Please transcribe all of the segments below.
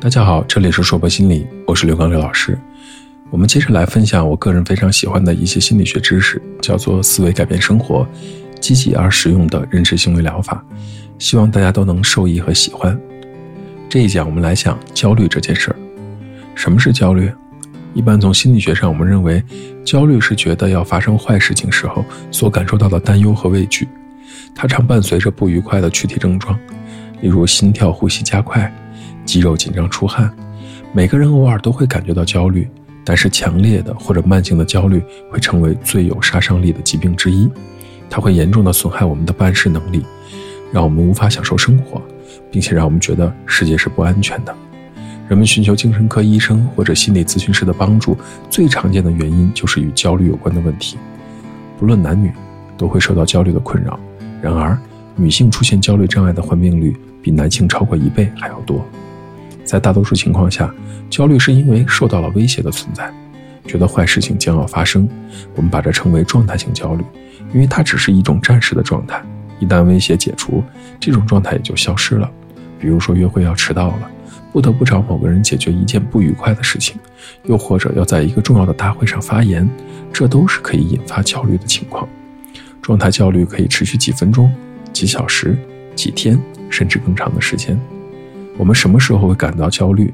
大家好，这里是硕博心理，我是刘刚刘老师。我们接着来分享我个人非常喜欢的一些心理学知识，叫做思维改变生活，积极而实用的认知行为疗法。希望大家都能受益和喜欢。这一讲我们来讲焦虑这件事儿。什么是焦虑？一般从心理学上，我们认为焦虑是觉得要发生坏事情时候所感受到的担忧和畏惧。它常伴随着不愉快的躯体症状，例如心跳、呼吸加快、肌肉紧张、出汗。每个人偶尔都会感觉到焦虑，但是强烈的或者慢性的焦虑会成为最有杀伤力的疾病之一。它会严重的损害我们的办事能力，让我们无法享受生活，并且让我们觉得世界是不安全的。人们寻求精神科医生或者心理咨询师的帮助，最常见的原因就是与焦虑有关的问题。不论男女，都会受到焦虑的困扰。然而，女性出现焦虑障碍的患病率比男性超过一倍还要多。在大多数情况下，焦虑是因为受到了威胁的存在，觉得坏事情将要发生。我们把这称为状态性焦虑，因为它只是一种暂时的状态。一旦威胁解除，这种状态也就消失了。比如说，约会要迟到了，不得不找某个人解决一件不愉快的事情，又或者要在一个重要的大会上发言，这都是可以引发焦虑的情况。状态焦虑可以持续几分钟、几小时、几天，甚至更长的时间。我们什么时候会感到焦虑？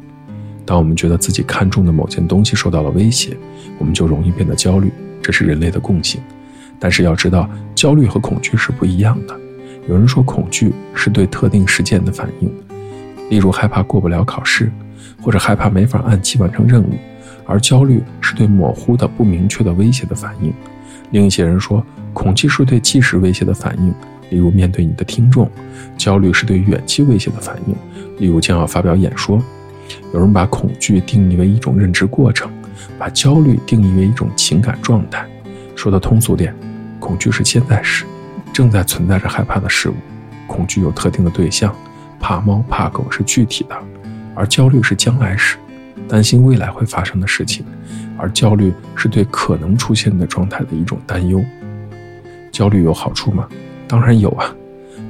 当我们觉得自己看中的某件东西受到了威胁，我们就容易变得焦虑，这是人类的共性。但是要知道，焦虑和恐惧是不一样的。有人说，恐惧是对特定事件的反应，例如害怕过不了考试，或者害怕没法按期完成任务；而焦虑是对模糊的、不明确的威胁的反应。另一些人说，恐惧是对即时威胁的反应，例如面对你的听众；焦虑是对远期威胁的反应，例如将要发表演说。有人把恐惧定义为一种认知过程，把焦虑定义为一种情感状态。说的通俗点，恐惧是现在时，正在存在着害怕的事物；恐惧有特定的对象，怕猫怕狗是具体的；而焦虑是将来时，担心未来会发生的事情。而焦虑是对可能出现的状态的一种担忧。焦虑有好处吗？当然有啊。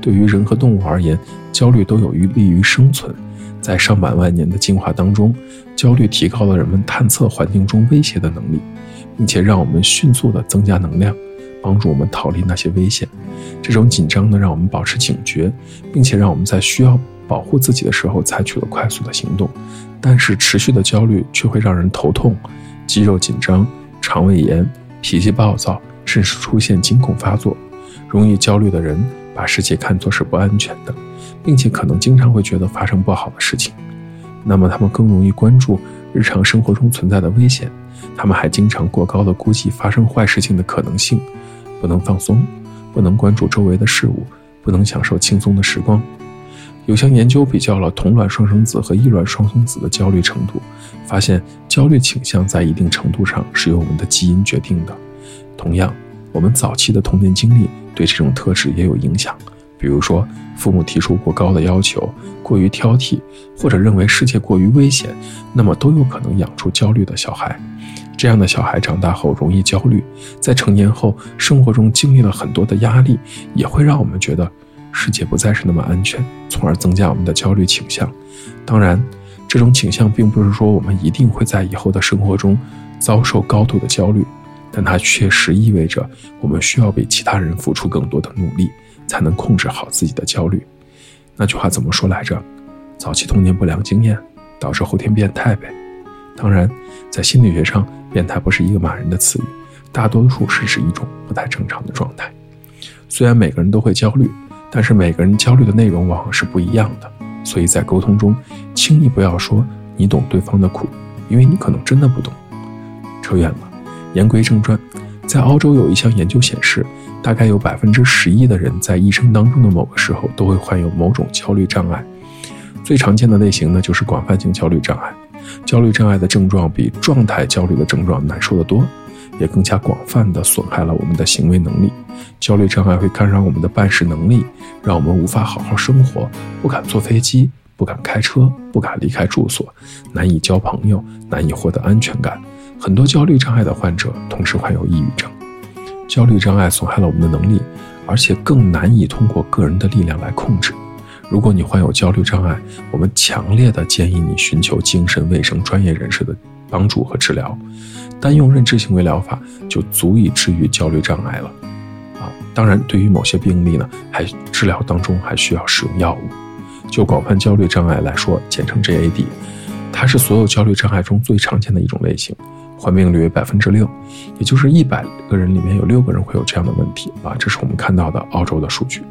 对于人和动物而言，焦虑都有于利于生存。在上百万年的进化当中，焦虑提高了人们探测环境中威胁的能力，并且让我们迅速地增加能量，帮助我们逃离那些危险。这种紧张呢，让我们保持警觉，并且让我们在需要保护自己的时候采取了快速的行动。但是持续的焦虑却会让人头痛。肌肉紧张、肠胃炎、脾气暴躁，甚至出现惊恐发作。容易焦虑的人把世界看作是不安全的，并且可能经常会觉得发生不好的事情。那么他们更容易关注日常生活中存在的危险，他们还经常过高的估计发生坏事情的可能性，不能放松，不能关注周围的事物，不能享受轻松的时光。有项研究比较了同卵双生子和异卵双生子的焦虑程度，发现焦虑倾向在一定程度上是由我们的基因决定的。同样，我们早期的童年经历对这种特质也有影响。比如说，父母提出过高的要求、过于挑剔，或者认为世界过于危险，那么都有可能养出焦虑的小孩。这样的小孩长大后容易焦虑，在成年后生活中经历了很多的压力，也会让我们觉得。世界不再是那么安全，从而增加我们的焦虑倾向。当然，这种倾向并不是说我们一定会在以后的生活中遭受高度的焦虑，但它确实意味着我们需要比其他人付出更多的努力，才能控制好自己的焦虑。那句话怎么说来着？早期童年不良经验导致后天变态呗。当然，在心理学上，变态不是一个骂人的词语，大多数是指一种不太正常的状态。虽然每个人都会焦虑。但是每个人焦虑的内容往往是不一样的，所以在沟通中，轻易不要说你懂对方的苦，因为你可能真的不懂。扯远了，言归正传，在澳洲有一项研究显示，大概有百分之十一的人在一生当中的某个时候都会患有某种焦虑障碍。最常见的类型呢，就是广泛性焦虑障碍。焦虑障碍的症状比状态焦虑的症状难受得多。也更加广泛地损害了我们的行为能力。焦虑障碍会干扰我们的办事能力，让我们无法好好生活，不敢坐飞机，不敢开车，不敢离开住所，难以交朋友，难以获得安全感。很多焦虑障碍的患者同时患有抑郁症。焦虑障碍损害了我们的能力，而且更难以通过个人的力量来控制。如果你患有焦虑障碍，我们强烈的建议你寻求精神卫生专业人士的帮助和治疗。单用认知行为疗法就足以治愈焦虑障碍了。啊，当然，对于某些病例呢，还治疗当中还需要使用药物。就广泛焦虑障碍来说，简称 GAD，它是所有焦虑障碍中最常见的一种类型。患病率为百分之六，也就是一百个人里面有六个人会有这样的问题啊！这是我们看到的澳洲的数据。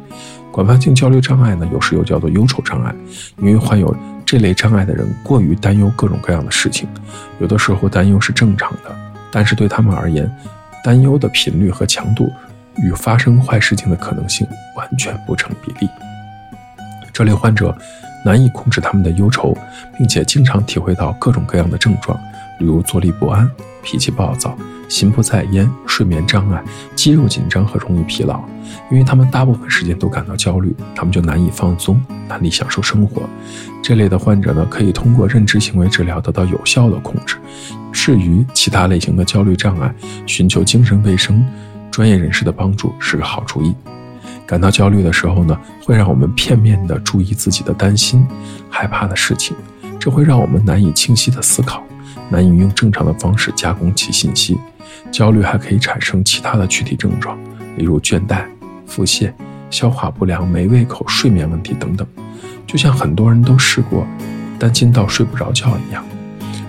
广泛性焦虑障碍呢，有时又叫做忧愁障碍，因为患有这类障碍的人过于担忧各种各样的事情，有的时候担忧是正常的，但是对他们而言，担忧的频率和强度与发生坏事情的可能性完全不成比例。这类患者难以控制他们的忧愁，并且经常体会到各种各样的症状。比如坐立不安、脾气暴躁、心不在焉、睡眠障碍、肌肉紧张和容易疲劳，因为他们大部分时间都感到焦虑，他们就难以放松，难以享受生活。这类的患者呢，可以通过认知行为治疗得到有效的控制。至于其他类型的焦虑障碍，寻求精神卫生专业人士的帮助是个好主意。感到焦虑的时候呢，会让我们片面地注意自己的担心、害怕的事情，这会让我们难以清晰地思考。难以用正常的方式加工其信息，焦虑还可以产生其他的躯体症状，例如倦怠、腹泻、消化不良、没胃口、睡眠问题等等。就像很多人都试过担心到睡不着觉一样，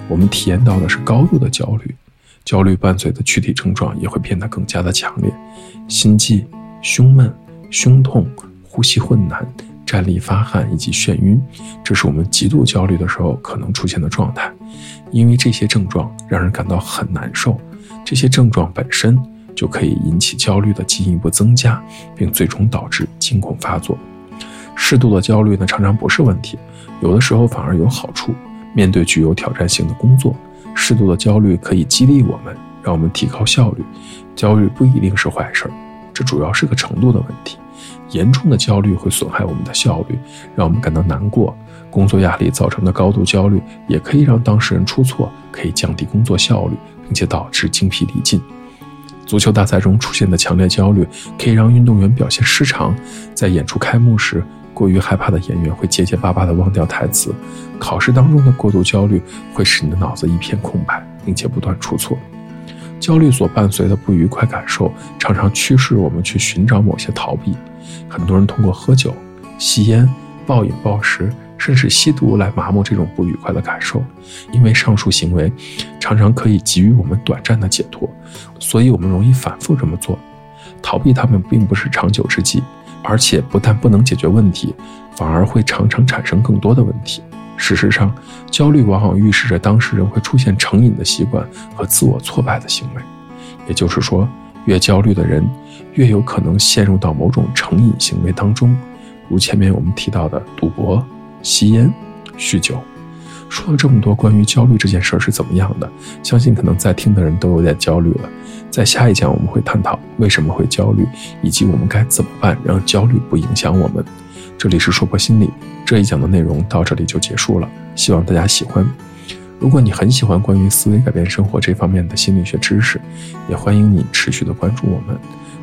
我们体验到的是高度的焦虑。焦虑伴随的躯体症状也会变得更加的强烈，心悸、胸闷、胸痛、呼吸困难、站立发汗以及眩晕，这是我们极度焦虑的时候可能出现的状态。因为这些症状让人感到很难受，这些症状本身就可以引起焦虑的进一步增加，并最终导致惊恐发作。适度的焦虑呢，常常不是问题，有的时候反而有好处。面对具有挑战性的工作，适度的焦虑可以激励我们，让我们提高效率。焦虑不一定是坏事，这主要是个程度的问题。严重的焦虑会损害我们的效率，让我们感到难过。工作压力造成的高度焦虑也可以让当事人出错，可以降低工作效率，并且导致精疲力尽。足球大赛中出现的强烈焦虑可以让运动员表现失常，在演出开幕时，过于害怕的演员会结结巴巴地忘掉台词。考试当中的过度焦虑会使你的脑子一片空白，并且不断出错。焦虑所伴随的不愉快感受常常驱使我们去寻找某些逃避。很多人通过喝酒、吸烟、暴饮暴食。甚至吸毒来麻木这种不愉快的感受，因为上述行为常常可以给予我们短暂的解脱，所以我们容易反复这么做。逃避他们并不是长久之计，而且不但不能解决问题，反而会常常产生更多的问题。事实上，焦虑往往预示着当事人会出现成瘾的习惯和自我挫败的行为。也就是说，越焦虑的人，越有可能陷入到某种成瘾行为当中，如前面我们提到的赌博。吸烟、酗酒，说了这么多关于焦虑这件事儿是怎么样的，相信可能在听的人都有点焦虑了。在下一讲我们会探讨为什么会焦虑，以及我们该怎么办让焦虑不影响我们。这里是说破心理，这一讲的内容到这里就结束了，希望大家喜欢。如果你很喜欢关于思维改变生活这方面的心理学知识，也欢迎你持续的关注我们。